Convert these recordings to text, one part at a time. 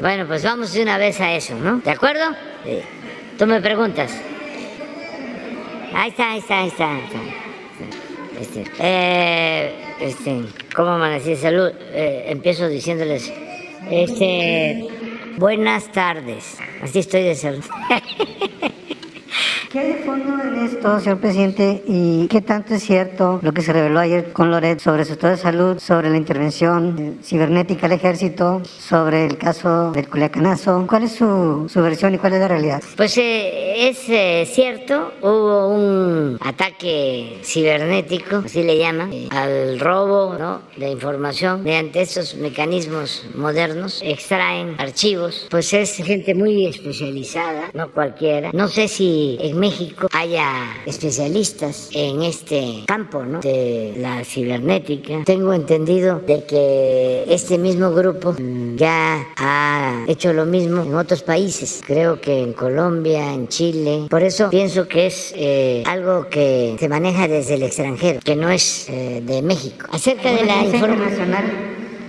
Bueno, pues vamos de una vez a eso, ¿no? ¿De acuerdo? Sí. Tú me preguntas. Ahí está, ahí está, ahí está. ahí está. Este, eh, este, ¿cómo amanecí salud? Eh, empiezo diciéndoles, este, buenas tardes. Así estoy de salud. ¿Qué hay de fondo en esto, señor presidente? ¿Y qué tanto es cierto lo que se reveló ayer con Loret sobre su estado de salud, sobre la intervención cibernética al ejército, sobre el caso del Culiacanazo? ¿Cuál es su, su versión y cuál es la realidad? Pues eh, es eh, cierto, hubo un ataque cibernético, así le llaman, eh, al robo ¿no? de información mediante estos mecanismos modernos, extraen archivos, pues es gente muy especializada, no cualquiera. No sé si en México haya especialistas en este campo ¿no? de la cibernética. Tengo entendido de que este mismo grupo mm, ya ha hecho lo mismo en otros países, creo que en Colombia, en Chile. Por eso pienso que es eh, algo que se maneja desde el extranjero, que no es eh, de México. Acerca de la información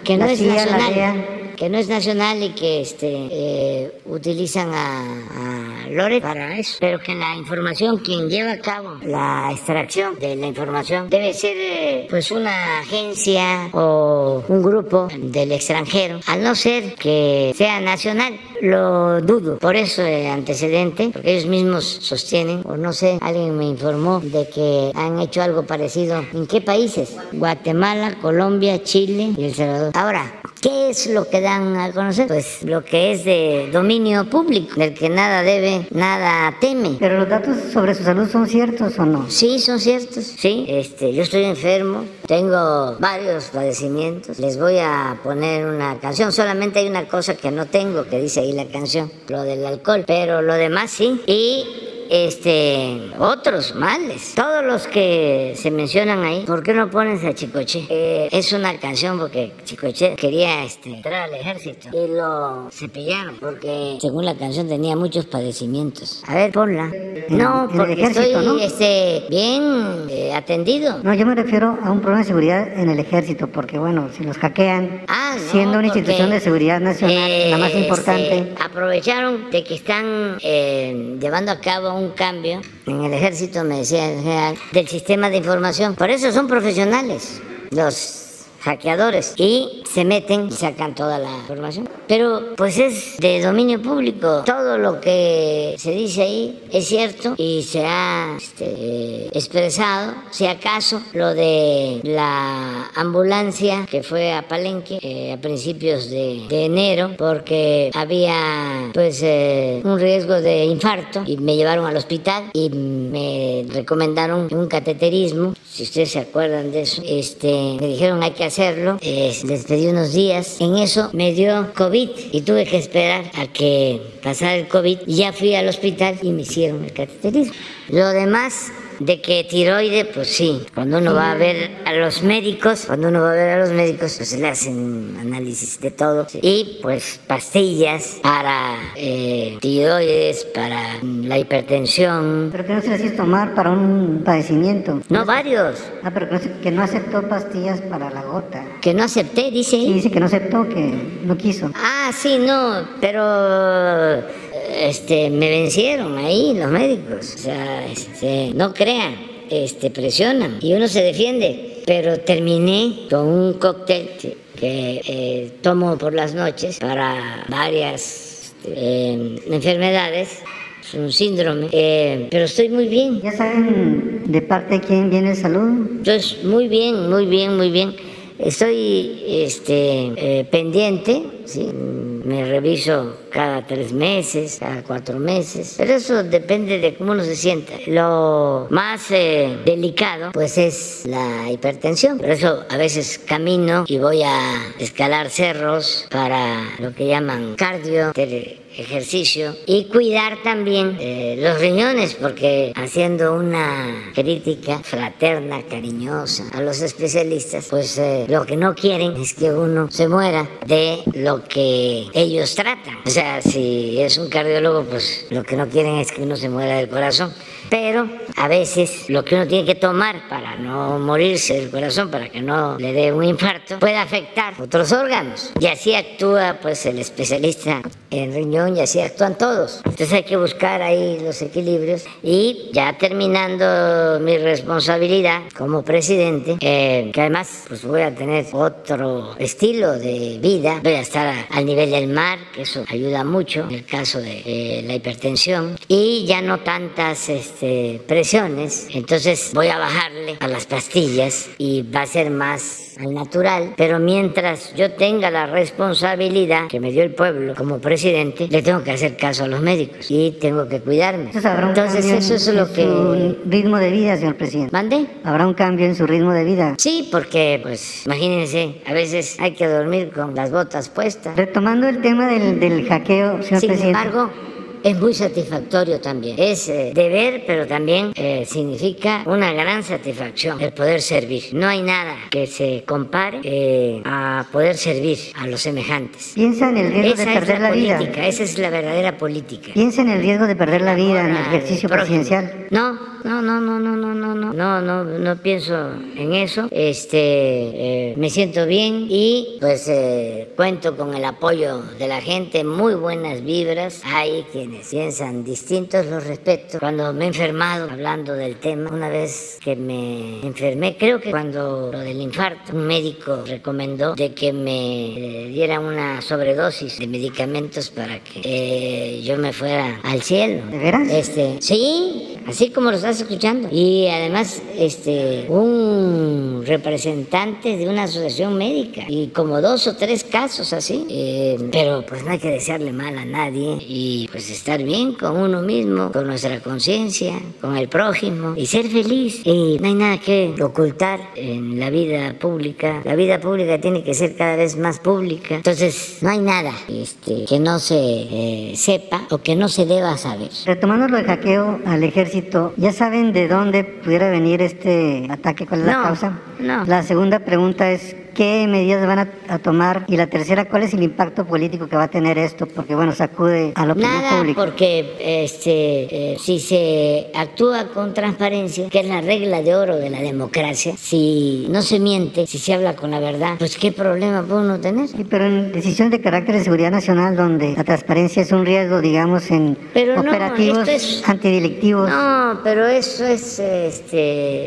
que no la es nacional, que no es nacional y que este eh, utilizan a, a Lore para eso, pero que la información quien lleva a cabo la extracción de la información debe ser eh, pues una agencia o un grupo del extranjero, al no ser que sea nacional, lo dudo. Por eso el antecedente, porque ellos mismos sostienen, o no sé, alguien me informó de que han hecho algo parecido. ¿En qué países? Guatemala, Colombia, Chile y El Salvador. Ahora, ¿Qué es lo que dan a conocer? Pues lo que es de dominio público, del que nada debe, nada teme. Pero los datos sobre su salud son ciertos o no? Sí, son ciertos. Sí, este, yo estoy enfermo, tengo varios padecimientos. Les voy a poner una canción. Solamente hay una cosa que no tengo, que dice ahí la canción, lo del alcohol. Pero lo demás sí. Y este otros males. Todos los que se mencionan ahí, ¿por qué no pones a Chicoche? Eh, es una canción porque Chicoche quería este, entrar al ejército y lo cepillaron porque según la canción tenía muchos padecimientos. A ver, ponla. No, porque ejército, estoy ¿no? este, bien eh, atendido. No, yo me refiero a un problema de seguridad en el ejército, porque bueno, si los hackean, Ah, no, siendo una institución de seguridad nacional, la más eh, importante, aprovecharon de que están eh, llevando a cabo un cambio en el ejército, me decía el general, del sistema de información. Por eso son profesionales los hackeadores y se meten y sacan toda la información. Pero pues es de dominio público. Todo lo que se dice ahí es cierto y se ha este, expresado. Si acaso lo de la ambulancia que fue a Palenque eh, a principios de, de enero porque había pues eh, un riesgo de infarto y me llevaron al hospital y me recomendaron un cateterismo. Si ustedes se acuerdan de eso, este, me dijeron hay que hacerlo. Eh, les pedí unos días. En eso me dio COVID y tuve que esperar a que pasara el COVID. Ya fui al hospital y me hicieron el cateterismo. Lo demás de que tiroide, pues sí, cuando uno va a ver a los médicos, cuando uno va a ver a los médicos, pues le hacen análisis de todo. Y pues pastillas para eh, tiroides, para mm, la hipertensión. pero que no se las hizo tomar para un padecimiento. No varios, Ah, pero que no, se- que no aceptó pastillas para la gota. que no acepté, dice Sí, dice que no aceptó, que no quiso. Ah, sí, no, pero este me vencieron ahí los médicos. O sea, este, no crean, este presionan y uno se defiende. Pero terminé con un cóctel que, que, eh, tomo por las noches para varias este, eh, enfermedades. Es un síndrome, eh, pero estoy muy bien. ¿Ya saben de parte de quién viene el salud? Entonces, muy bien, muy bien, muy bien. Estoy este, eh, pendiente, ¿sí? Me reviso cada tres meses, cada cuatro meses, pero eso depende de cómo uno se sienta. Lo más eh, delicado, pues, es la hipertensión. Por eso a veces camino y voy a escalar cerros para lo que llaman cardio, ejercicio y cuidar también eh, los riñones porque haciendo una crítica fraterna, cariñosa a los especialistas, pues eh, lo que no quieren es que uno se muera de lo que ellos tratan. O sea, si es un cardiólogo, pues lo que no quieren es que uno se muera del corazón. Pero a veces lo que uno tiene que tomar para no morirse del corazón, para que no le dé un infarto, puede afectar otros órganos. Y así actúa pues el especialista en riñón y así actúan todos. Entonces hay que buscar ahí los equilibrios y ya terminando mi responsabilidad como presidente, eh, que además pues voy a tener otro estilo de vida, voy a estar al nivel del mar, que eso ayuda mucho en el caso de eh, la hipertensión y ya no tantas este, presiones, entonces voy a bajarle a las pastillas y va a ser más al natural, pero mientras yo tenga la responsabilidad que me dio el pueblo como presidente, le tengo que hacer caso a los médicos y tengo que cuidarme. Entonces, eso es lo que... Su ritmo de vida, señor presidente. ¿Mande? ¿Habrá un cambio en su ritmo de vida? Sí, porque, pues, imagínense, a veces hay que dormir con las botas puestas. Retomando el tema del, del hackeo, señor Sin presidente. embargo, es muy satisfactorio también. Es eh, deber, pero también eh, significa una gran satisfacción el poder servir. No hay nada que se compare eh, a poder servir a los semejantes. Piensa en el riesgo esa de perder es la, la, vida. política, esa es la verdadera política. Piensa en el riesgo de perder la vida en el ejercicio presidencial. No, no, no, no, no, no, no, no, no, no, no pienso en eso. Este, eh, me siento bien y pues eh, cuento con el apoyo de la gente, muy buenas vibras. Hay piensan distintos, los respeto. Cuando me he enfermado, hablando del tema, una vez que me enfermé, creo que cuando lo del infarto, un médico recomendó de que me eh, diera una sobredosis de medicamentos para que eh, yo me fuera al cielo. ¿De veras? Este, sí, así como lo estás escuchando. Y además, este, un representante de una asociación médica y como dos o tres casos así. Eh, pero pues no hay que desearle mal a nadie y pues estar bien con uno mismo, con nuestra conciencia, con el prójimo y ser feliz. Y no hay nada que ocultar en la vida pública. La vida pública tiene que ser cada vez más pública. Entonces, no hay nada este, que no se eh, sepa o que no se deba saber. Retomando lo del hackeo al ejército, ¿ya saben de dónde pudiera venir este ataque? ¿Cuál es la No, causa? no. La segunda pregunta es, ¿qué medidas van a, a tomar? Y la tercera, ¿cuál es el impacto político que va a tener esto? Porque, bueno, sacude a la opinión Nada, pública. porque este, eh, si se actúa con transparencia, que es la regla de oro de la democracia, si no se miente, si se habla con la verdad, pues qué problema puede uno tener. Sí, pero en decisiones de carácter de seguridad nacional, donde la transparencia es un riesgo, digamos, en Pero no, operativos es- antidelictivos. No, pero eso es este,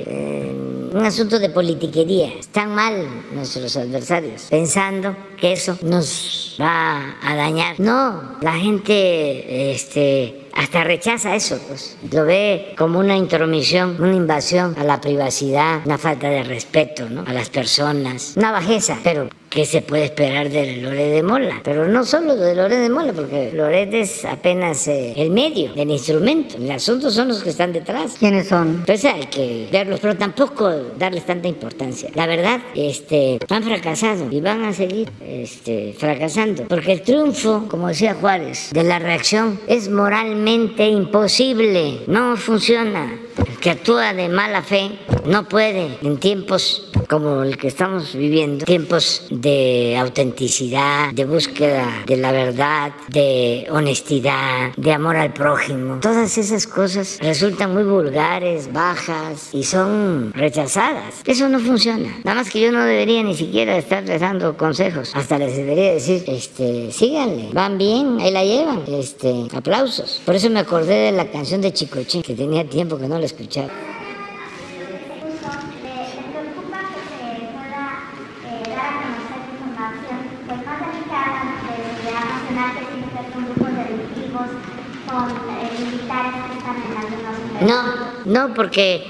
eh, un asunto de politiquería. Están mal nuestros adversarios, pensando que eso nos va a dañar. No, la gente este, hasta rechaza eso, pues. Lo ve como una intromisión, una invasión a la privacidad, una falta de respeto ¿no? a las personas, una bajeza. Pero, ¿qué se puede esperar de Loret de Mola? Pero no solo de Loret de Mola, porque Loret es apenas eh, el medio, el instrumento. El asunto son los que están detrás. ¿Quiénes son? Entonces hay que verlos, pero tampoco darles tanta importancia. La verdad, este, han fracasado y van a seguir este, fracasando. Porque el triunfo, como decía Juárez, de la reacción es moralmente imposible. No funciona. El que actúa de mala fe no puede en tiempos como el que estamos viviendo, tiempos de autenticidad, de búsqueda de la verdad, de honestidad, de amor al prójimo. Todas esas cosas resultan muy vulgares, bajas y son rechazadas. Eso no funciona. Nada más que yo no debería ni siquiera estarles dando consejos. Hasta les debería decir, este, síganle, van bien, ahí la llevan, este, aplausos. Por eso me acordé de la canción de Chicoche, que tenía tiempo que no la escuchaba. preocupa que se pueda eh, dar a conocer información pues, más delicada de seguridad nacional que tiene que ver con grupos delictivos, con eh, militares que están en algunos No, no, porque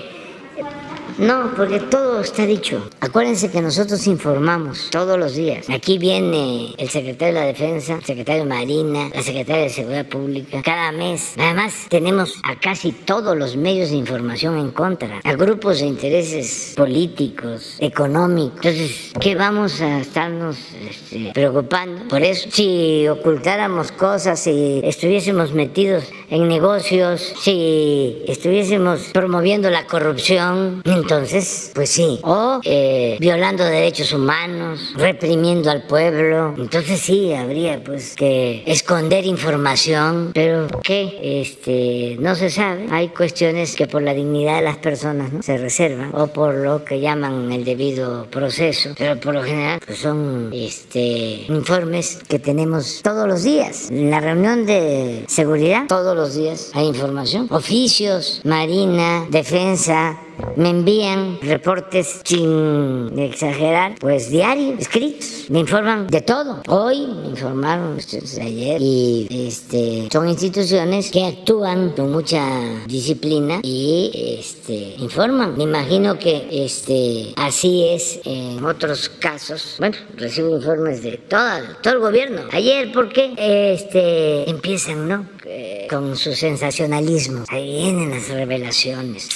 no, porque todo está dicho. Acuérdense que nosotros informamos todos los días. Aquí viene el secretario de la Defensa, el secretario de Marina, la secretaria de Seguridad Pública, cada mes. Además, tenemos a casi todos los medios de información en contra, a grupos de intereses políticos, económicos. Entonces, ¿qué vamos a estarnos este, preocupando por eso? Si ocultáramos cosas, si estuviésemos metidos en negocios, si estuviésemos promoviendo la corrupción, entonces, pues sí. O eh, violando derechos humanos, reprimiendo al pueblo. Entonces sí, habría pues que esconder información, pero que este, no se sabe. Hay cuestiones que por la dignidad de las personas ¿no? se reservan o por lo que llaman el debido proceso, pero por lo general pues son este, informes que tenemos todos los días. En la reunión de seguridad, todos los días hay información. Oficios, Marina, Defensa, me envían reportes sin exagerar, pues diarios, escritos, me informan de todo. Hoy me informaron ayer y este, son instituciones que actúan con mucha disciplina y este, informan. Me imagino que este, así es en otros casos. Bueno, recibo informes de todo, todo el gobierno. Ayer, ¿por qué este, empiezan, no? Eh, con su sensacionalismo. Ahí vienen las revelaciones.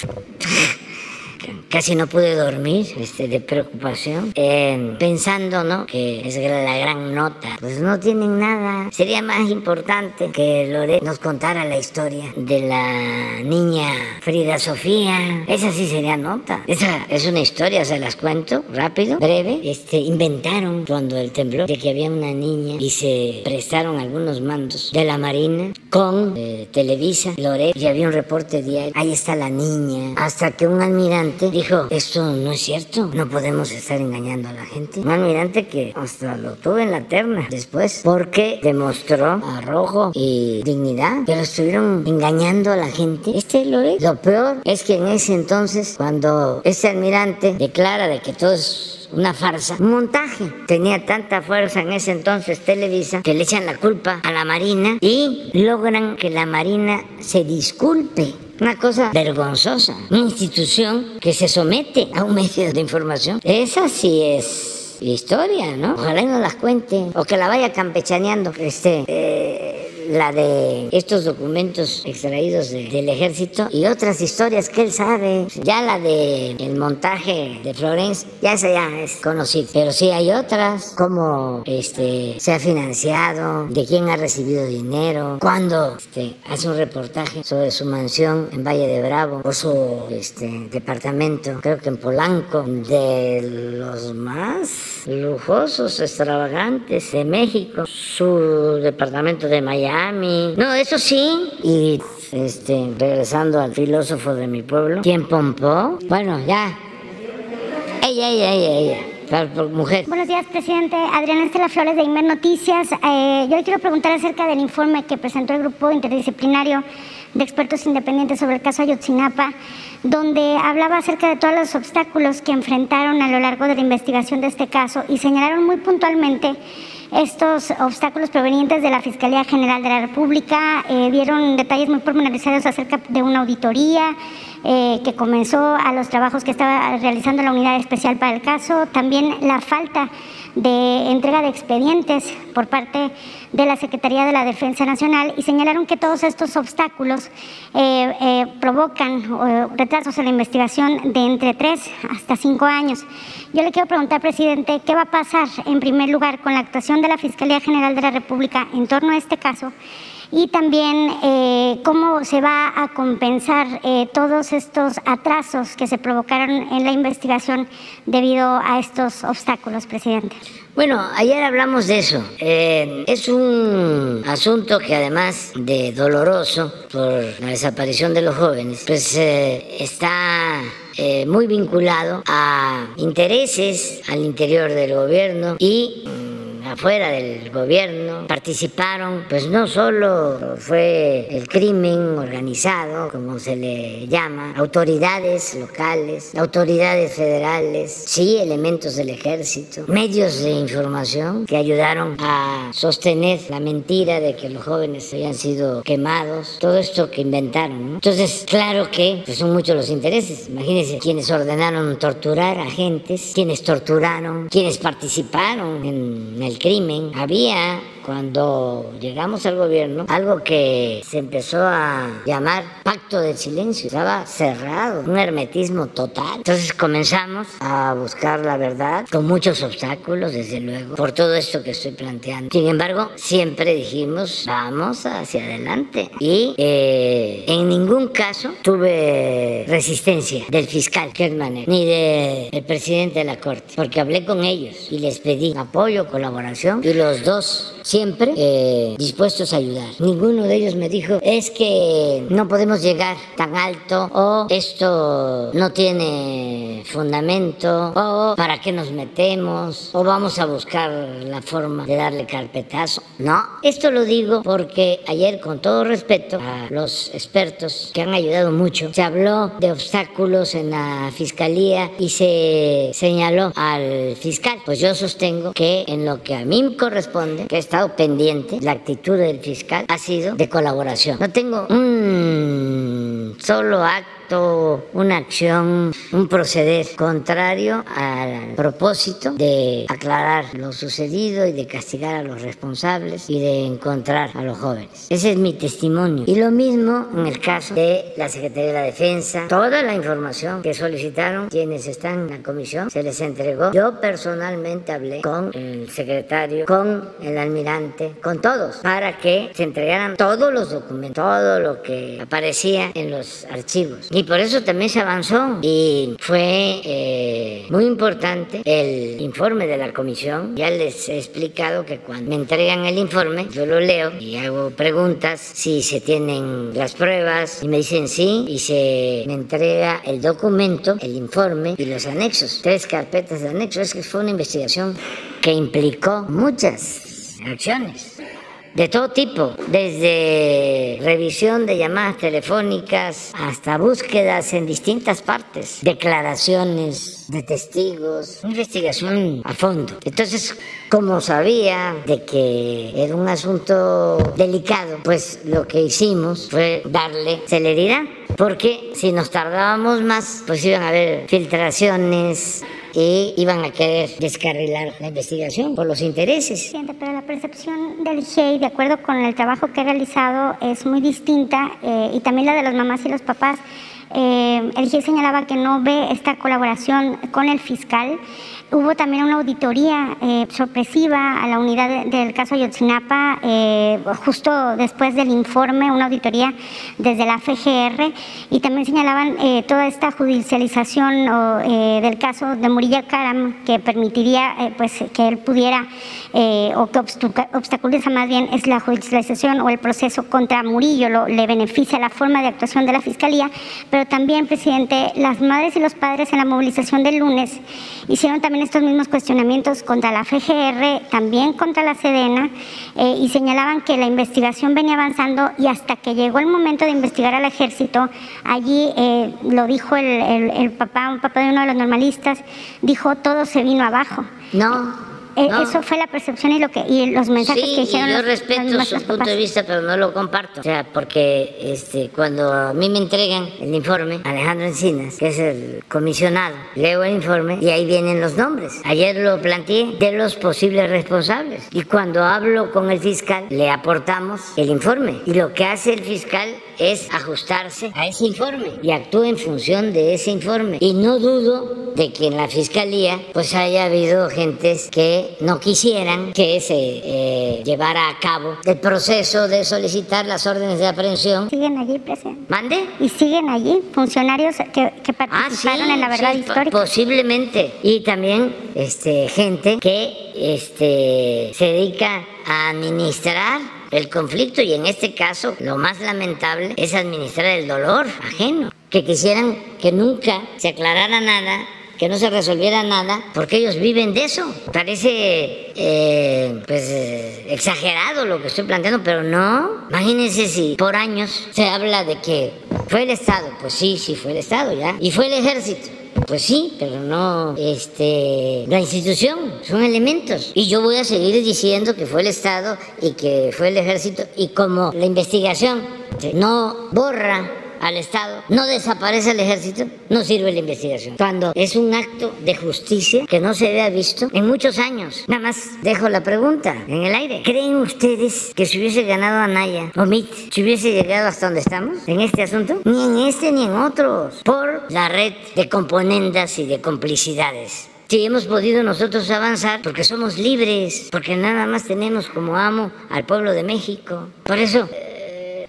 Casi no pude dormir este, de preocupación, eh, pensando ¿no? que es la gran nota. Pues no tienen nada. Sería más importante que Loret nos contara la historia de la niña Frida Sofía. Esa sí sería nota. Esa es una historia, se las cuento rápido, breve. Este, inventaron cuando el temblor de que había una niña y se prestaron algunos mandos de la Marina con eh, Televisa, Loret, y había un reporte diario. Ahí está la niña. Hasta que un almirante dijo, esto no es cierto, no podemos estar engañando a la gente. Un almirante que hasta lo tuve en la terna después, porque demostró arrojo y dignidad, pero estuvieron engañando a la gente. Este lo es. Lo peor es que en ese entonces, cuando ese almirante declara de que todo una farsa, un montaje. Tenía tanta fuerza en ese entonces Televisa que le echan la culpa a la Marina y logran que la Marina se disculpe una cosa vergonzosa. Una institución que se somete a un medio de información. Esa sí es historia, ¿no? Ojalá no las cuente o que la vaya campechaneando. Este, eh, la de estos documentos extraídos del ejército y otras historias que él sabe. Ya la de el montaje de Florence, ya esa ya es conocida. Pero sí hay otras, como este se ha financiado, de quién ha recibido dinero, cuando este, hace un reportaje sobre su mansión en Valle de Bravo o su este, departamento, creo que en Polanco, de los más lujosos, extravagantes de México, su departamento de Miami no, eso sí. Y este, regresando al filósofo de mi pueblo, ¿quién pompó? Bueno, ya. Ella, ella, ella, ella. Mujer. Buenos días, presidente. Adriana Estela Flores de Inmer Noticias. Eh, yo le quiero preguntar acerca del informe que presentó el grupo interdisciplinario de expertos independientes sobre el caso Ayotzinapa, donde hablaba acerca de todos los obstáculos que enfrentaron a lo largo de la investigación de este caso y señalaron muy puntualmente estos obstáculos provenientes de la Fiscalía General de la República, eh, dieron detalles muy pormenorizados acerca de una auditoría eh, que comenzó a los trabajos que estaba realizando la unidad especial para el caso, también la falta de entrega de expedientes por parte de la Secretaría de la Defensa Nacional y señalaron que todos estos obstáculos eh, eh, provocan retrasos en la investigación de entre tres hasta cinco años. Yo le quiero preguntar, presidente, ¿qué va a pasar en primer lugar con la actuación de la Fiscalía General de la República en torno a este caso? Y también eh, cómo se va a compensar eh, todos estos atrasos que se provocaron en la investigación debido a estos obstáculos, presidente. Bueno, ayer hablamos de eso. Eh, es un asunto que además de doloroso por la desaparición de los jóvenes, pues está muy vinculado a intereses al interior del gobierno y afuera del gobierno participaron, pues no solo fue el crimen organizado, como se le llama, autoridades locales, autoridades federales, sí, elementos del ejército, medios de información que ayudaron a sostener la mentira de que los jóvenes habían sido quemados, todo esto que inventaron. Entonces, claro que pues, son muchos los intereses. Imagínense quienes ordenaron torturar a agentes, quienes torturaron, quienes participaron en el crimen, había cuando llegamos al gobierno, algo que se empezó a llamar pacto del silencio. Estaba cerrado, un hermetismo total. Entonces comenzamos a buscar la verdad con muchos obstáculos, desde luego, por todo esto que estoy planteando. Sin embargo, siempre dijimos, vamos hacia adelante. Y eh, en ningún caso tuve resistencia del fiscal Kermaner, ni del presidente de la Corte, porque hablé con ellos y les pedí apoyo, colaboración, y los dos siempre eh, dispuestos a ayudar. Ninguno de ellos me dijo, es que no podemos llegar tan alto o esto no tiene fundamento o para qué nos metemos o vamos a buscar la forma de darle carpetazo. No, esto lo digo porque ayer con todo respeto a los expertos que han ayudado mucho, se habló de obstáculos en la fiscalía y se señaló al fiscal. Pues yo sostengo que en lo que a mí corresponde, que pendiente, la actitud del fiscal ha sido de colaboración. No tengo un solo acto una acción, un proceder contrario al propósito de aclarar lo sucedido y de castigar a los responsables y de encontrar a los jóvenes. Ese es mi testimonio. Y lo mismo en el caso de la Secretaría de la Defensa. Toda la información que solicitaron quienes están en la comisión se les entregó. Yo personalmente hablé con el secretario, con el almirante, con todos, para que se entregaran todos los documentos, todo lo que aparecía en los archivos. Y por eso también se avanzó y fue eh, muy importante el informe de la comisión. Ya les he explicado que cuando me entregan el informe, yo lo leo y hago preguntas si se tienen las pruebas y me dicen sí y se me entrega el documento, el informe y los anexos. Tres carpetas de anexos. Es que fue una investigación que implicó muchas acciones de todo tipo, desde revisión de llamadas telefónicas hasta búsquedas en distintas partes, declaraciones de testigos, investigación a fondo. Entonces, como sabía de que era un asunto delicado, pues lo que hicimos fue darle celeridad, porque si nos tardábamos más, pues iban a haber filtraciones, y iban a querer descarrilar la investigación por los intereses. pero la percepción del GIEI, de acuerdo con el trabajo que ha realizado, es muy distinta eh, y también la de las mamás y los papás. Eh, el GIEI señalaba que no ve esta colaboración con el fiscal Hubo también una auditoría eh, sorpresiva a la unidad del caso Ayotzinapa, eh, justo después del informe, una auditoría desde la FGR, y también señalaban eh, toda esta judicialización del caso de Murilla Karam, que permitiría pues, que él pudiera, o que obstaculiza más bien, es la judicialización o el proceso contra Murillo, lo, le beneficia la forma de actuación de la Fiscalía, pero también, presidente, las madres y los padres en la movilización del lunes hicieron también estos mismos cuestionamientos contra la FGR, también contra la Sedena, eh, y señalaban que la investigación venía avanzando y hasta que llegó el momento de investigar al ejército, allí eh, lo dijo el, el papá, un papá de uno de los normalistas, dijo todo se vino abajo. No, eh, eso fue la percepción y lo que y los mensajes que dijeron. yo respeto su punto de vista, pero no lo comparto. O sea, porque este, cuando a mí me entregan el informe, Alejandro Encinas, que es el comisionado, leo el informe y ahí vienen los nombres. Ayer lo planteé de los posibles responsables. Y cuando hablo con el fiscal, le aportamos el informe. Y lo que hace el fiscal es ajustarse a ese informe y actúa en función de ese informe. Y no dudo de que en la fiscalía pues haya habido gentes que no quisieran que se eh, llevara a cabo el proceso de solicitar las órdenes de aprehensión. Siguen allí, presidente. ¿Mande? Y siguen allí funcionarios que, que ah, participaron en la verdad histórica. Posiblemente. Y también este, gente que este, se dedica a administrar el conflicto y en este caso lo más lamentable es administrar el dolor ajeno, que quisieran que nunca se aclarara nada que no se resolviera nada, porque ellos viven de eso. Parece eh, pues eh, exagerado lo que estoy planteando, pero no. Imagínense si por años se habla de que fue el Estado, pues sí, sí fue el Estado ya, y fue el ejército. Pues sí, pero no este, la institución, son elementos. Y yo voy a seguir diciendo que fue el Estado y que fue el ejército. Y como la investigación no borra al Estado, no desaparece el ejército, no sirve la investigación. Cuando es un acto de justicia que no se había visto en muchos años. Nada más dejo la pregunta en el aire. ¿Creen ustedes que si hubiese ganado Anaya o MIT, si hubiese llegado hasta donde estamos en este asunto? Ni en este ni en otros. Por la red de componendas y de complicidades. Si hemos podido nosotros avanzar porque somos libres, porque nada más tenemos como amo al pueblo de México. Por eso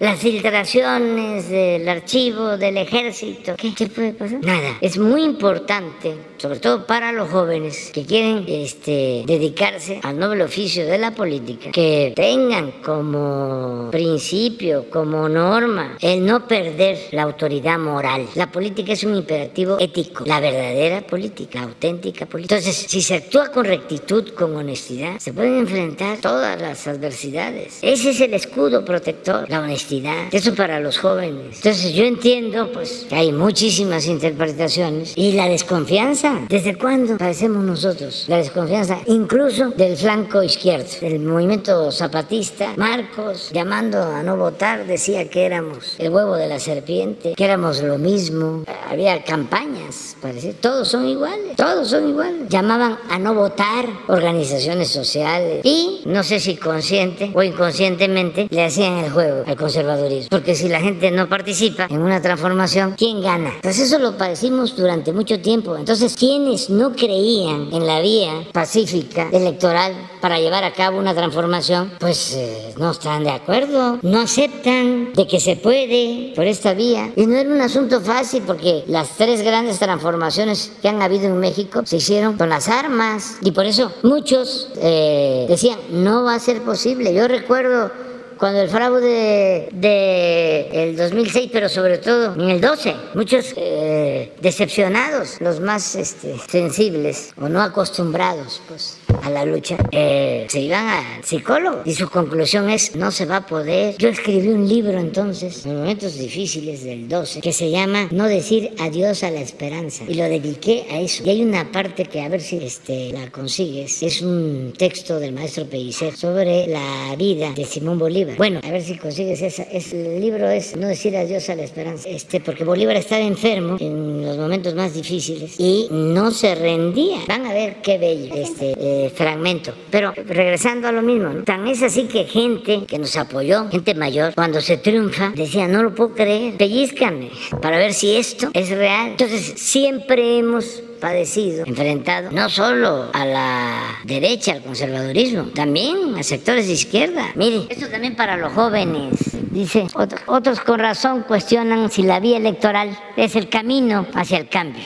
las filtraciones del archivo del ejército. ¿Qué, ¿Qué, puede pasar? Nada. Es muy importante, sobre todo para los jóvenes que quieren este, dedicarse al noble oficio de la política, que tengan como principio, como norma, el no perder la autoridad moral. La política es un imperativo ético, la verdadera política, la auténtica política. Entonces, si se actúa con rectitud, con honestidad, se pueden enfrentar todas las adversidades. Ese es el escudo protector, la honestidad eso para los jóvenes. Entonces yo entiendo pues que hay muchísimas interpretaciones y la desconfianza. ¿Desde cuándo padecemos nosotros? La desconfianza incluso del flanco izquierdo, del movimiento zapatista. Marcos, llamando a no votar, decía que éramos el huevo de la serpiente, que éramos lo mismo. Había campañas, parece. Todos son iguales, todos son iguales. Llamaban a no votar organizaciones sociales y no sé si consciente o inconscientemente le hacían el juego al conservador porque si la gente no participa en una transformación, ¿quién gana? Pues eso lo padecimos durante mucho tiempo. Entonces, quienes no creían en la vía pacífica electoral para llevar a cabo una transformación, pues eh, no están de acuerdo, no aceptan de que se puede por esta vía. Y no era un asunto fácil porque las tres grandes transformaciones que han habido en México se hicieron con las armas y por eso muchos eh, decían, no va a ser posible. Yo recuerdo cuando el fraude del el 2006, pero sobre todo en el 12, muchos eh, decepcionados, los más este, sensibles o no acostumbrados, pues a la lucha, eh, se iban al psicólogo y su conclusión es no se va a poder. Yo escribí un libro entonces, en momentos difíciles del 12, que se llama No decir adiós a la esperanza y lo dediqué a eso. Y hay una parte que a ver si este, la consigues, es un texto del maestro Pellicer sobre la vida de Simón Bolívar. Bueno, a ver si consigues esa. Es, el libro es No decir adiós a la esperanza, este, porque Bolívar estaba enfermo en los momentos más difíciles y no se rendía. Van a ver qué bello. Este, eh, fragmento. Pero regresando a lo mismo, tan es así que gente que nos apoyó, gente mayor, cuando se triunfa, decía, no lo puedo creer, pellizcame para ver si esto es real. Entonces, siempre hemos padecido, enfrentado no solo a la derecha, al conservadurismo, también a sectores de izquierda. Mire, esto también para los jóvenes. Dice, otros con razón cuestionan si la vía electoral es el camino hacia el cambio.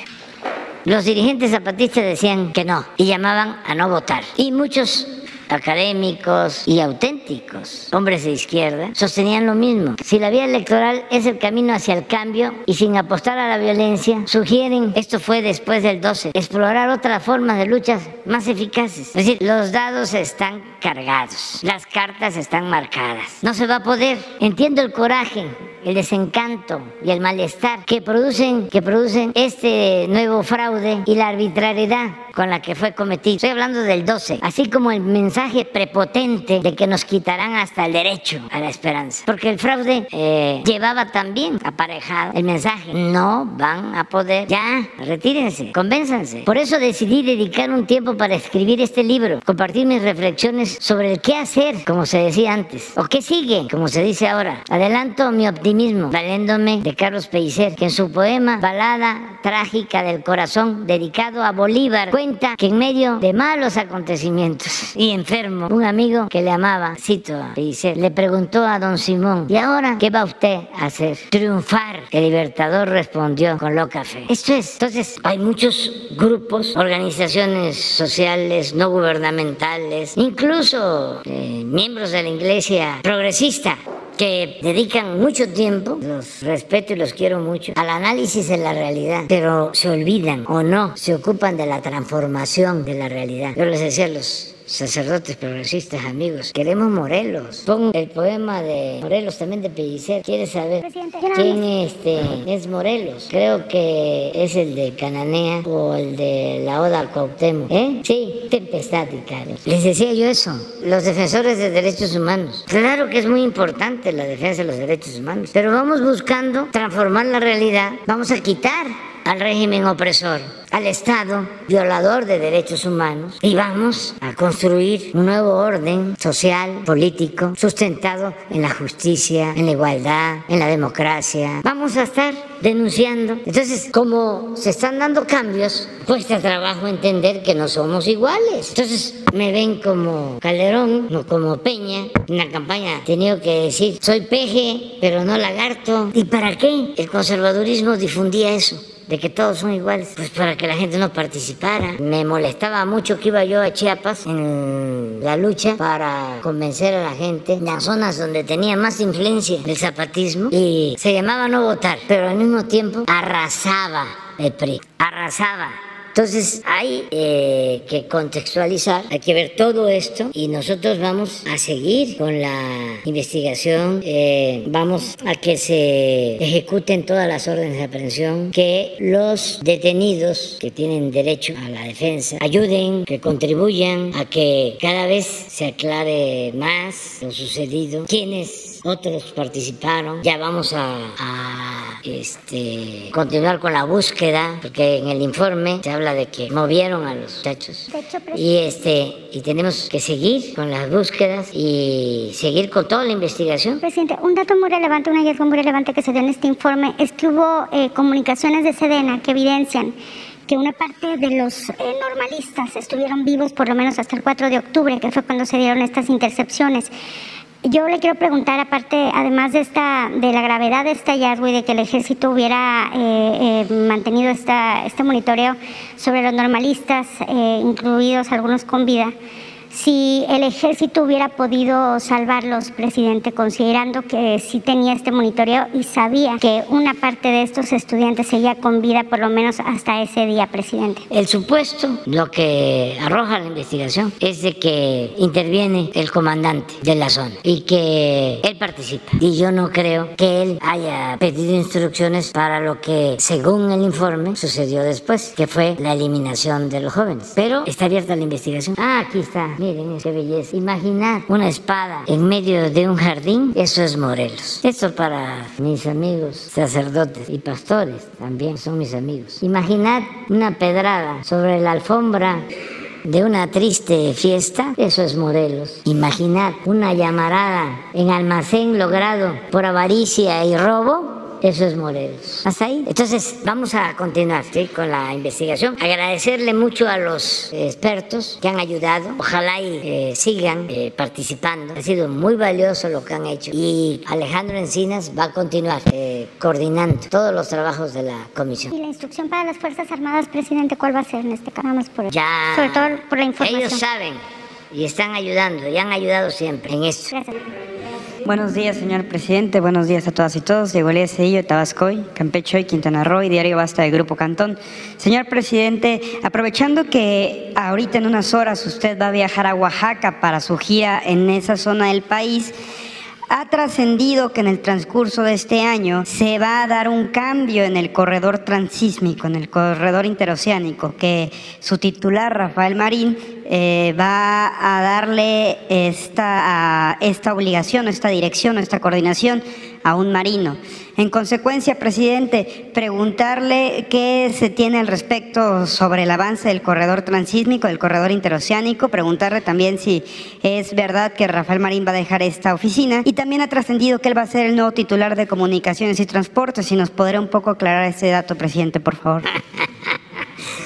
Los dirigentes zapatistas decían que no y llamaban a no votar. Y muchos académicos y auténticos, hombres de izquierda, sostenían lo mismo. Si la vía electoral es el camino hacia el cambio y sin apostar a la violencia, sugieren, esto fue después del 12, explorar otras formas de luchas más eficaces. Es decir, los dados están cargados, las cartas están marcadas. No se va a poder. Entiendo el coraje el desencanto y el malestar que producen, que producen este nuevo fraude y la arbitrariedad con la que fue cometido. Estoy hablando del 12, así como el mensaje prepotente de que nos quitarán hasta el derecho a la esperanza. Porque el fraude eh, llevaba también aparejado el mensaje, no van a poder, ya, retírense, convénzanse. Por eso decidí dedicar un tiempo para escribir este libro, compartir mis reflexiones sobre el qué hacer, como se decía antes, o qué sigue, como se dice ahora. Adelanto mi optimismo mismo, valiéndome de Carlos Pellicer, que en su poema Balada Trágica del Corazón, dedicado a Bolívar, cuenta que en medio de malos acontecimientos y enfermo, un amigo que le amaba, cito a Pellicer, le preguntó a don Simón, ¿y ahora qué va usted a hacer? Triunfar. El libertador respondió con loca fe. Esto es, entonces, hay muchos grupos, organizaciones sociales, no gubernamentales, incluso eh, miembros de la iglesia progresista que dedican mucho tiempo, los respeto y los quiero mucho, al análisis de la realidad, pero se olvidan o no se ocupan de la transformación de la realidad. Yo les decía a los sacerdotes progresistas amigos, queremos Morelos. Pon el poema de Morelos también de Pellicer. ¿Quieres saber quién este, es Morelos? Creo que es el de Cananea o el de la Oda al Cuauhtémoc. ¿Eh? Sí, tempestad y Les decía yo eso, los defensores de derechos humanos. Claro que es muy importante la defensa de los derechos humanos, pero vamos buscando transformar la realidad, vamos a quitar al régimen opresor, al Estado violador de derechos humanos y vamos a construir un nuevo orden social, político, sustentado en la justicia, en la igualdad, en la democracia. Vamos a estar denunciando. Entonces, como se están dando cambios, cuesta trabajo entender que no somos iguales. Entonces, me ven como Calderón, no como Peña. En la campaña he tenido que decir, soy peje, pero no lagarto. ¿Y para qué? El conservadurismo difundía eso de que todos son iguales, pues para que la gente no participara. Me molestaba mucho que iba yo a Chiapas en la lucha para convencer a la gente en las zonas donde tenía más influencia el zapatismo y se llamaba no votar, pero al mismo tiempo arrasaba el PRI, arrasaba entonces hay eh, que contextualizar, hay que ver todo esto y nosotros vamos a seguir con la investigación, eh, vamos a que se ejecuten todas las órdenes de aprehensión, que los detenidos que tienen derecho a la defensa ayuden, que contribuyan a que cada vez se aclare más lo sucedido, quiénes otros participaron, ya vamos a, este, continuar con la búsqueda, porque en el informe se habla de que movieron a los muchachos. Y, este, y tenemos que seguir con las búsquedas y seguir con toda la investigación. Presidente, un dato muy relevante, un hallazgo muy relevante que se dio en este informe es que hubo eh, comunicaciones de Sedena que evidencian que una parte de los eh, normalistas estuvieron vivos por lo menos hasta el 4 de octubre, que fue cuando se dieron estas intercepciones. Yo le quiero preguntar, aparte, además de esta, de la gravedad de este hallazgo y de que el ejército hubiera eh, eh, mantenido esta, este monitoreo sobre los normalistas, eh, incluidos algunos con vida, si el ejército hubiera podido salvarlos, presidente, considerando que sí tenía este monitoreo y sabía que una parte de estos estudiantes seguía con vida por lo menos hasta ese día, presidente. El supuesto, lo que arroja la investigación, es de que interviene el comandante de la zona y que él participa. Y yo no creo que él haya pedido instrucciones para lo que, según el informe, sucedió después, que fue la eliminación de los jóvenes. Pero está abierta la investigación. Ah, aquí está Miren qué belleza. Imaginar una espada en medio de un jardín, eso es Morelos. Esto para mis amigos sacerdotes y pastores también son mis amigos. Imaginar una pedrada sobre la alfombra de una triste fiesta, eso es Morelos. Imaginar una llamarada en almacén logrado por avaricia y robo, eso es Morelos. ¿Hasta ahí? Entonces, vamos a continuar con la investigación. Agradecerle mucho a los expertos que han ayudado. Ojalá y eh, sigan eh, participando. Ha sido muy valioso lo que han hecho. Y Alejandro Encinas va a continuar eh, coordinando todos los trabajos de la comisión. ¿Y la instrucción para las Fuerzas Armadas, presidente, cuál va a ser en este caso? Por ya. Sobre todo por la información. Ellos saben y están ayudando y han ayudado siempre en esto. Gracias. Buenos días, señor presidente. Buenos días a todas y todos. Diego Elías Cedillo, Tabascoy, Campeche y Quintana Roo y Diario Basta de Grupo Cantón. Señor presidente, aprovechando que ahorita en unas horas usted va a viajar a Oaxaca para su gira en esa zona del país, ha trascendido que en el transcurso de este año se va a dar un cambio en el corredor transísmico, en el corredor interoceánico, que su titular, Rafael Marín, eh, va a darle esta, esta obligación, esta dirección, esta coordinación a un marino. En consecuencia, presidente, preguntarle qué se tiene al respecto sobre el avance del corredor transísmico, del corredor interoceánico, preguntarle también si es verdad que Rafael Marín va a dejar esta oficina y también ha trascendido que él va a ser el nuevo titular de comunicaciones y transportes. Si nos podría un poco aclarar ese dato, presidente, por favor.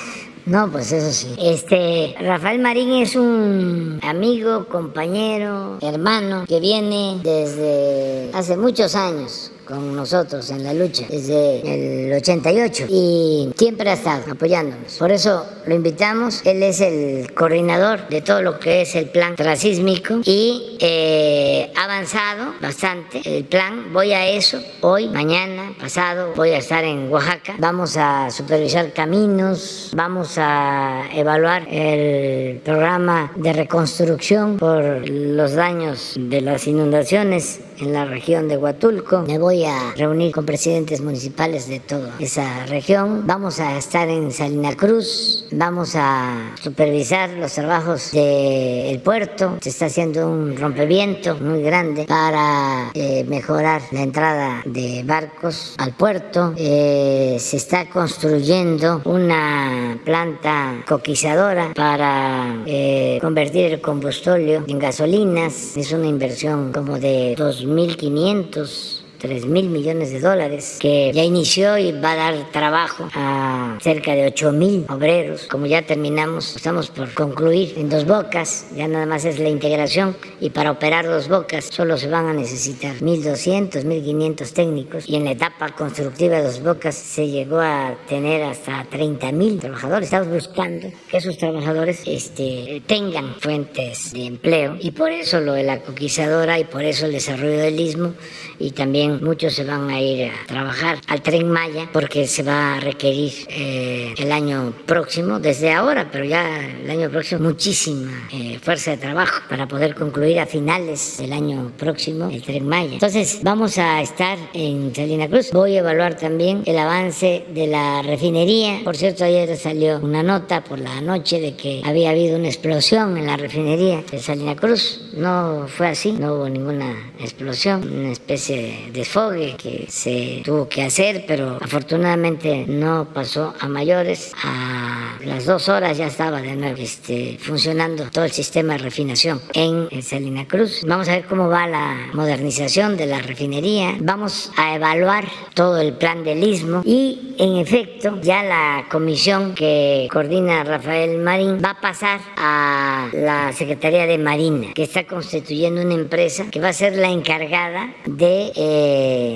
No, pues eso sí. Este, Rafael Marín es un amigo, compañero, hermano que viene desde hace muchos años con nosotros en la lucha desde el 88 y siempre ha estado apoyándonos. Por eso lo invitamos. Él es el coordinador de todo lo que es el plan transísmico y eh, ha avanzado bastante el plan. Voy a eso hoy, mañana, pasado. Voy a estar en Oaxaca. Vamos a supervisar caminos, vamos a evaluar el programa de reconstrucción por los daños de las inundaciones en la región de Huatulco. Me voy a reunir con presidentes municipales de toda esa región. Vamos a estar en Salina Cruz. Vamos a supervisar los trabajos del puerto. Se está haciendo un rompeviento muy grande para eh, mejorar la entrada de barcos al puerto. Eh, se está construyendo una planta coquizadora para eh, convertir el combustóleo en gasolinas. Es una inversión como de 2.500 3 mil millones de dólares, que ya inició y va a dar trabajo a cerca de 8 mil obreros. Como ya terminamos, estamos por concluir en dos bocas, ya nada más es la integración y para operar dos bocas solo se van a necesitar 1.200, 1.500 técnicos y en la etapa constructiva de dos bocas se llegó a tener hasta 30 mil trabajadores. Estamos buscando que esos trabajadores este, tengan fuentes de empleo y por eso lo de la coquizadora y por eso el desarrollo del istmo y también muchos se van a ir a trabajar al tren Maya porque se va a requerir eh, el año próximo, desde ahora, pero ya el año próximo, muchísima eh, fuerza de trabajo para poder concluir a finales del año próximo el tren Maya. Entonces vamos a estar en Salina Cruz. Voy a evaluar también el avance de la refinería. Por cierto, ayer salió una nota por la noche de que había habido una explosión en la refinería de Salina Cruz. No fue así, no hubo ninguna explosión, una especie de desfogue que se tuvo que hacer, pero afortunadamente no pasó a mayores. A las dos horas ya estaba de nuevo este, funcionando todo el sistema de refinación en Salina Cruz. Vamos a ver cómo va la modernización de la refinería. Vamos a evaluar todo el plan del istmo y en efecto ya la comisión que coordina Rafael Marín va a pasar a la Secretaría de Marina, que está constituyendo una empresa que va a ser la encargada de eh,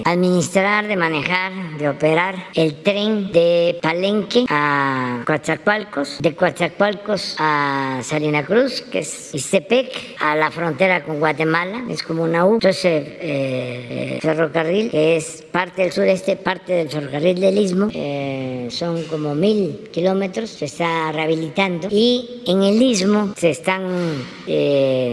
administrar, de manejar, de operar el tren de Palenque a Coatzacoalcos, de Coatzacoalcos a Salina Cruz, que es Istepec, a la frontera con Guatemala, es como una U. Entonces, eh, eh, ferrocarril, que es parte del sureste, parte del ferrocarril del Istmo, son como mil kilómetros, se está rehabilitando y en el Istmo se están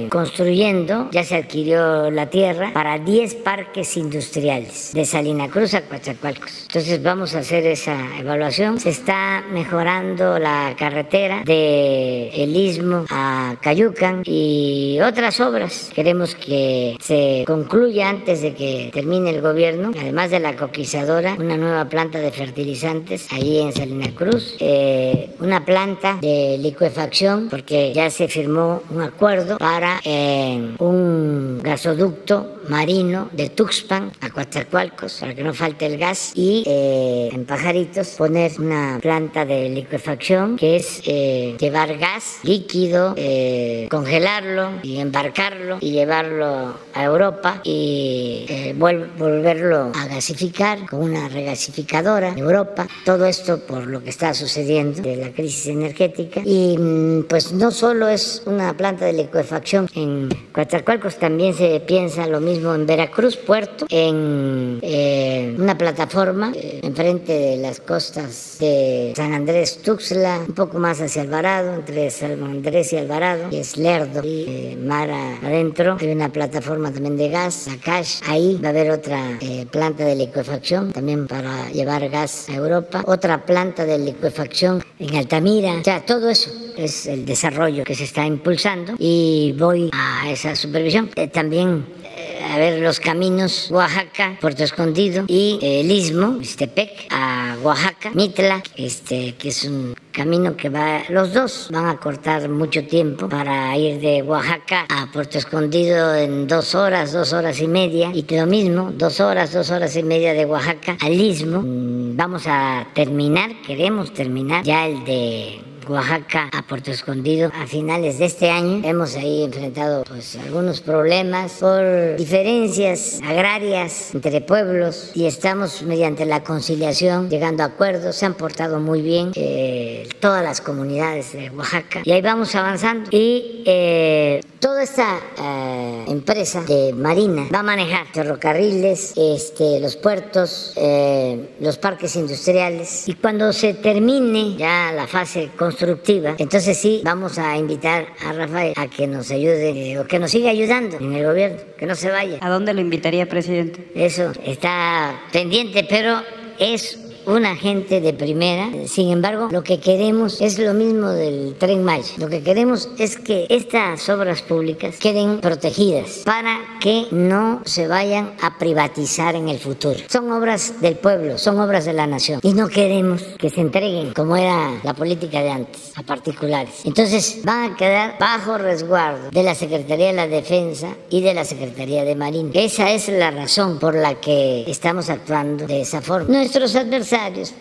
construyendo, ya se adquirió la tierra para 10 parques industriales de Salina Cruz a Coatzacoalcos. Entonces vamos a hacer esa evaluación. Se está mejorando la carretera de El Istmo a Cayucan y otras obras. Queremos que se concluya antes de que termine el gobierno, además de la coquizadora, una nueva planta de fertilizantes allí en Salina Cruz, eh, una planta de liquefacción, porque ya se firmó un acuerdo para eh, un gasoducto marino de Tuxpan a Coatzacoalcos para que no falte el gas y eh, en Pajaritos poner una planta de liquefacción que es eh, llevar gas líquido, eh, congelarlo y embarcarlo y llevarlo a Europa y volverlo a gasificar con una regasificadora en Europa. Todo esto por lo que está sucediendo de la crisis energética y mm, pues no solo es una planta de liquefacción en Coatzacoalcos, también se piensa lo mismo en Veracruz, Puerto, en eh, una plataforma eh, enfrente de las costas de San Andrés Tuxtla, un poco más hacia Alvarado, entre San Andrés y Alvarado, y es Lerdo y eh, mar adentro. Hay una plataforma también de gas, Cash. Ahí va a haber otra planta de liquefacción también para llevar gas a Europa. Otra planta de liquefacción en Altamira. O sea, todo eso es el desarrollo que se está impulsando y voy a esa supervisión. también a ver los caminos Oaxaca, Puerto Escondido y el Istmo, Istepec, a Oaxaca, Mitla, este, que es un camino que va, los dos van a cortar mucho tiempo para ir de Oaxaca a Puerto Escondido en dos horas, dos horas y media, y lo mismo, dos horas, dos horas y media de Oaxaca al Istmo. Mm, vamos a terminar, queremos terminar ya el de Oaxaca a Puerto Escondido a finales de este año. Hemos ahí enfrentado pues algunos problemas por diferencias agrarias entre pueblos y estamos mediante la conciliación llegando a acuerdos. Se han portado muy bien eh, todas las comunidades de Oaxaca y ahí vamos avanzando. Y eh, toda esta eh, empresa de Marina va a manejar ferrocarriles, este, los puertos, eh, los parques industriales y cuando se termine ya la fase constructiva, entonces sí vamos a invitar a Rafael a que nos ayude o que nos siga ayudando en el gobierno, que no se vaya. ¿A dónde lo invitaría, presidente? Eso está pendiente, pero es una gente de primera. Sin embargo, lo que queremos es lo mismo del tren Maya. Lo que queremos es que estas obras públicas queden protegidas para que no se vayan a privatizar en el futuro. Son obras del pueblo, son obras de la nación y no queremos que se entreguen como era la política de antes a particulares. Entonces van a quedar bajo resguardo de la Secretaría de la Defensa y de la Secretaría de Marina. Esa es la razón por la que estamos actuando de esa forma. Nuestros adversarios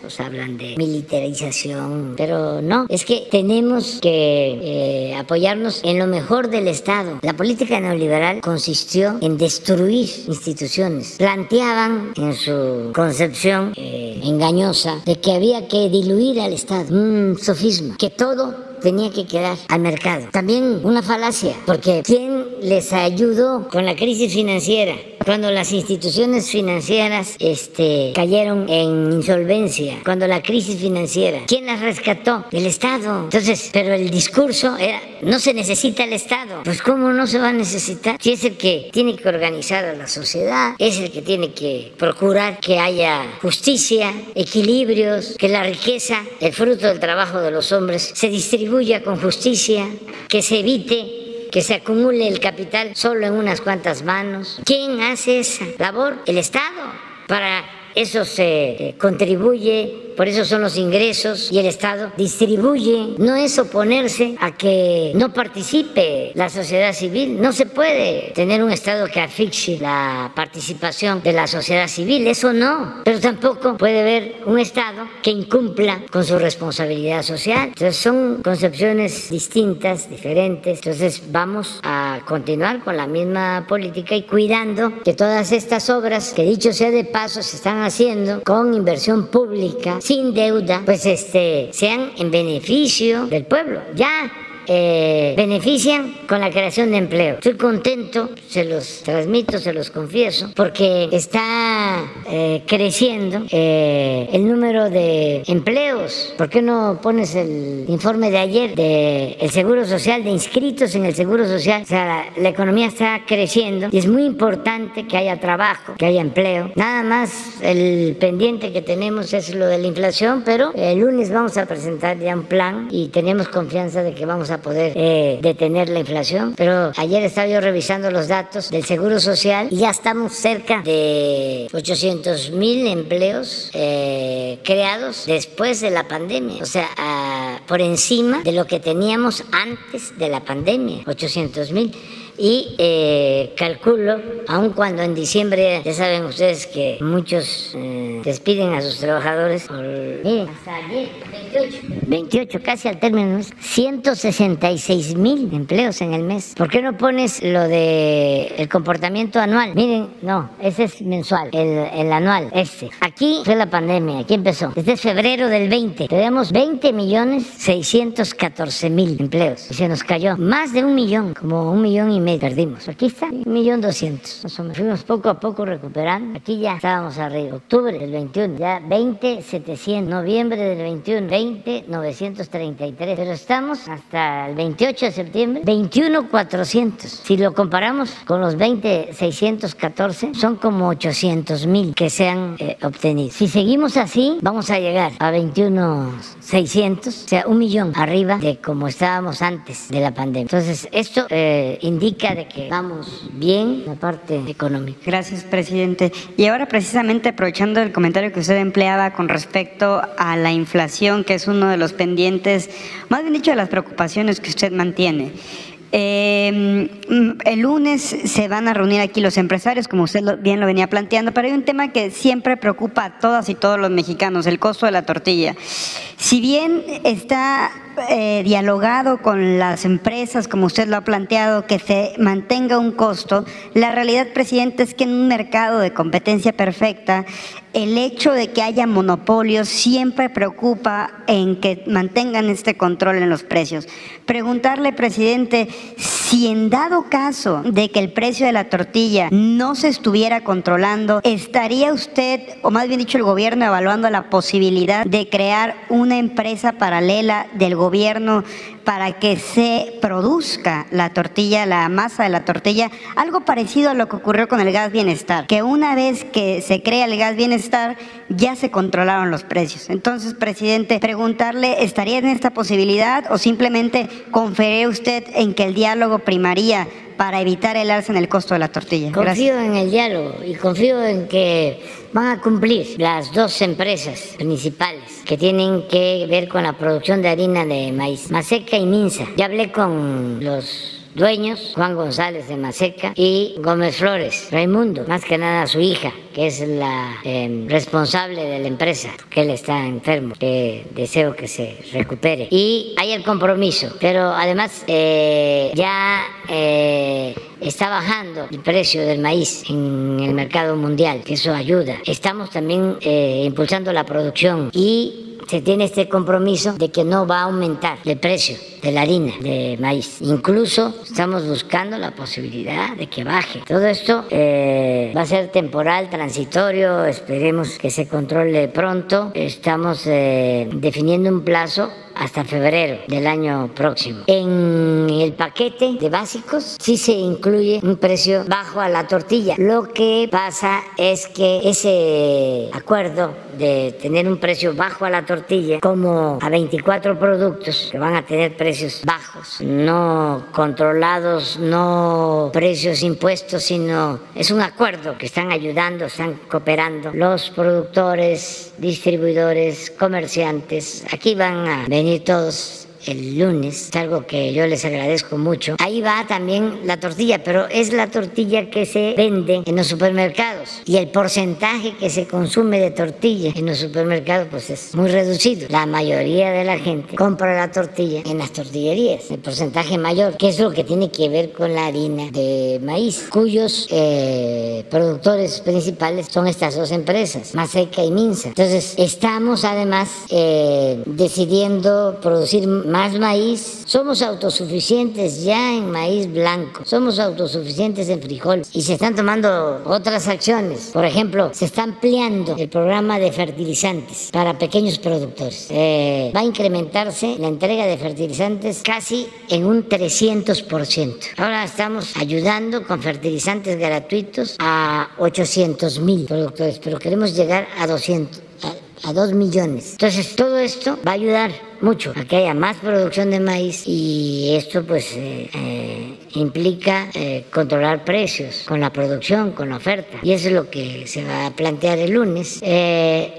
pues hablan de militarización, pero no, es que tenemos que eh, apoyarnos en lo mejor del Estado. La política neoliberal consistió en destruir instituciones. Planteaban en su concepción eh, engañosa de que había que diluir al Estado, un sofisma, que todo tenía que quedar al mercado. También una falacia, porque ¿quién les ayudó con la crisis financiera? Cuando las instituciones financieras este, cayeron en insolvencia, cuando la crisis financiera, ¿quién las rescató? El Estado. Entonces, pero el discurso era, no se necesita el Estado. Pues ¿cómo no se va a necesitar? Si es el que tiene que organizar a la sociedad, es el que tiene que procurar que haya justicia, equilibrios, que la riqueza, el fruto del trabajo de los hombres, se distribuya con justicia, que se evite que se acumule el capital solo en unas cuantas manos. ¿Quién hace esa labor? El Estado. Para eso se eh, contribuye por eso son los ingresos y el Estado distribuye. No es oponerse a que no participe la sociedad civil. No se puede tener un Estado que asfixie la participación de la sociedad civil, eso no. Pero tampoco puede haber un Estado que incumpla con su responsabilidad social. Entonces son concepciones distintas, diferentes. Entonces vamos a continuar con la misma política y cuidando que todas estas obras, que dicho sea de paso, se están haciendo con inversión pública sin deuda, pues este, sean en beneficio del pueblo. Ya eh, benefician con la creación de empleo. Estoy contento, se los transmito, se los confieso, porque está eh, creciendo eh, el número de empleos. ¿Por qué no pones el informe de ayer del el Seguro Social, de inscritos en el Seguro Social? O sea, la, economía está creciendo y es muy importante que haya trabajo, que haya empleo. Nada más el pendiente que tenemos es lo de la inflación, pero el lunes vamos a presentar ya un plan y tenemos confianza de que vamos a poder eh, detener la inflación. Pero ayer estaba yo revisando los datos del Seguro Social y ya estamos cerca de 800 mil empleos eh, creados después de la pandemia. O sea, por encima de lo que teníamos antes de la pandemia, 800 mil y eh, calculo, aun cuando en diciembre ya saben ustedes que muchos eh, despiden a sus trabajadores por hasta ayer, 28, 28, casi al término, 166 mil empleos en el mes. ¿Por qué no pones lo de el comportamiento anual? Miren, no, ese es mensual, el, el anual, este. Aquí fue la pandemia, aquí empezó. Desde febrero del 20, tenemos 20 millones 614 mil empleos y se nos cayó más de un millón, como un millón y medio perdimos. Aquí está, un millón doscientos. Nos fuimos poco a poco recuperando. Aquí ya estábamos arriba. Octubre del 21, ya 20, 700. Noviembre del 21, 20, 933. Pero estamos hasta el 28 de septiembre, 21, 400. Si lo comparamos con los 20, 614, son como 800 mil que se han eh, obtenido. Si seguimos así, vamos a llegar a 21, 600, o sea, un millón arriba de como estábamos antes de la pandemia. Entonces, esto eh, indica de que vamos bien la parte económica. Gracias, presidente. Y ahora precisamente aprovechando el comentario que usted empleaba con respecto a la inflación, que es uno de los pendientes, más bien dicho, de las preocupaciones que usted mantiene. Eh, el lunes se van a reunir aquí los empresarios, como usted bien lo venía planteando, pero hay un tema que siempre preocupa a todas y todos los mexicanos, el costo de la tortilla. Si bien está eh, dialogado con las empresas, como usted lo ha planteado, que se mantenga un costo, la realidad, presidente, es que en un mercado de competencia perfecta, el hecho de que haya monopolios siempre preocupa en que mantengan este control en los precios. Preguntarle, presidente, si en dado caso de que el precio de la tortilla no se estuviera controlando, ¿estaría usted, o más bien dicho el gobierno, evaluando la posibilidad de crear una empresa paralela del gobierno para que se produzca la tortilla, la masa de la tortilla, algo parecido a lo que ocurrió con el gas bienestar, que una vez que se crea el gas bienestar ya se controlaron los precios. Entonces, presidente, preguntarle, ¿estaría en esta posibilidad o simplemente conferé usted en que el diálogo primaría para evitar el alza en el costo de la tortilla? Confío en el diálogo y confío en que van a cumplir las dos empresas principales que tienen que ver con la producción de harina de maíz, Maseca y Minsa. Ya hablé con los dueños, Juan González de Maseca y Gómez Flores, Raimundo, más que nada su hija, que es la em, responsable de la empresa, que él está enfermo, que deseo que se recupere. Y hay el compromiso, pero además eh, ya eh, está bajando el precio del maíz en el mercado mundial, que eso ayuda. Estamos también eh, impulsando la producción y se tiene este compromiso de que no va a aumentar el precio de la harina de maíz. Incluso estamos buscando la posibilidad de que baje. Todo esto eh, va a ser temporal, transitorio, esperemos que se controle pronto. Estamos eh, definiendo un plazo hasta febrero del año próximo. En el paquete de básicos sí se incluye un precio bajo a la tortilla. Lo que pasa es que ese acuerdo de tener un precio bajo a la tortilla como a 24 productos que van a tener precios bajos, no controlados, no precios impuestos, sino es un acuerdo que están ayudando, están cooperando los productores, distribuidores, comerciantes. Aquí van a venir todos el lunes, es algo que yo les agradezco mucho. Ahí va también la tortilla, pero es la tortilla que se vende en los supermercados y el porcentaje que se consume de tortilla en los supermercados pues es muy reducido. La mayoría de la gente compra la tortilla en las tortillerías, el porcentaje mayor, que es lo que tiene que ver con la harina de maíz, cuyos eh, productores principales son estas dos empresas, Maseca y Minsa. Entonces estamos además eh, decidiendo producir más maíz. Somos autosuficientes ya en maíz blanco. Somos autosuficientes en frijoles. Y se están tomando otras acciones. Por ejemplo, se está ampliando el programa de fertilizantes para pequeños productores. Eh, va a incrementarse la entrega de fertilizantes casi en un 300%. Ahora estamos ayudando con fertilizantes gratuitos a 800 mil productores, pero queremos llegar a 200 a 2 millones. Entonces todo esto va a ayudar mucho a que haya más producción de maíz y esto pues eh, eh, implica eh, controlar precios con la producción, con la oferta y eso es lo que se va a plantear el lunes.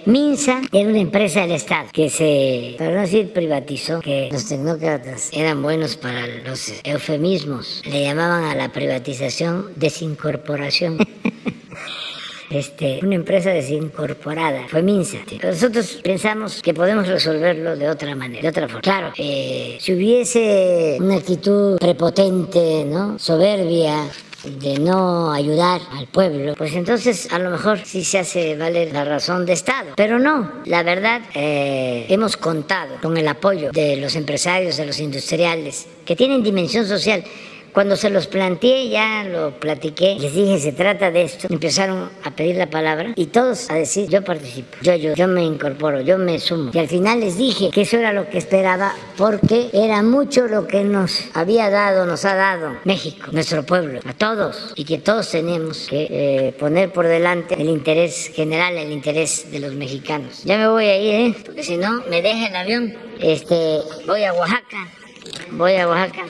Minsa era una empresa del Estado que se, para no decir privatizó, que los tecnócratas eran buenos para los eufemismos, le llamaban a la privatización desincorporación. este, una empresa desincorporada, fue Minsa. Nosotros pensamos que podemos resolverlo de otra manera, de otra forma. Claro, eh, si hubiese una actitud prepotente, ¿no? soberbia, de no ayudar al pueblo, pues entonces a lo mejor sí se hace valer la razón de Estado. Pero no, la verdad, eh, hemos contado con el apoyo de los empresarios, de los industriales, que tienen dimensión social cuando se los planteé, ya lo platiqué, les dije, se trata de esto, empezaron a pedir la palabra y todos a decir, yo participo, yo, yo, yo me incorporo, yo me sumo. Y al final les dije que eso era lo que esperaba porque era mucho lo que nos había dado, nos ha dado México, nuestro pueblo, a todos, y que todos tenemos que eh, poner por delante el interés general, el interés de los mexicanos. Ya me voy a ir, ¿eh? porque si no, me deja el avión. Este, voy a Oaxaca, voy a Oaxaca.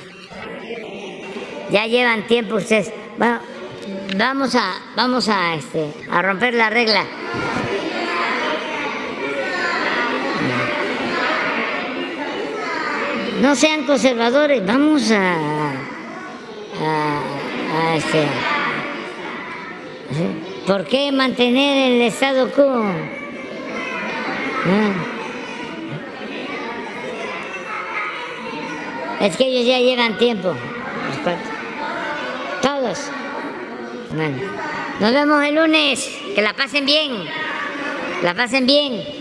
Ya llevan tiempo ustedes. Vamos a, vamos a, este, a romper la regla. No sean conservadores, vamos a, a, este, ¿por qué mantener el estado quo? Es que ellos ya llevan tiempo. Nos vemos el lunes. Que la pasen bien. La pasen bien.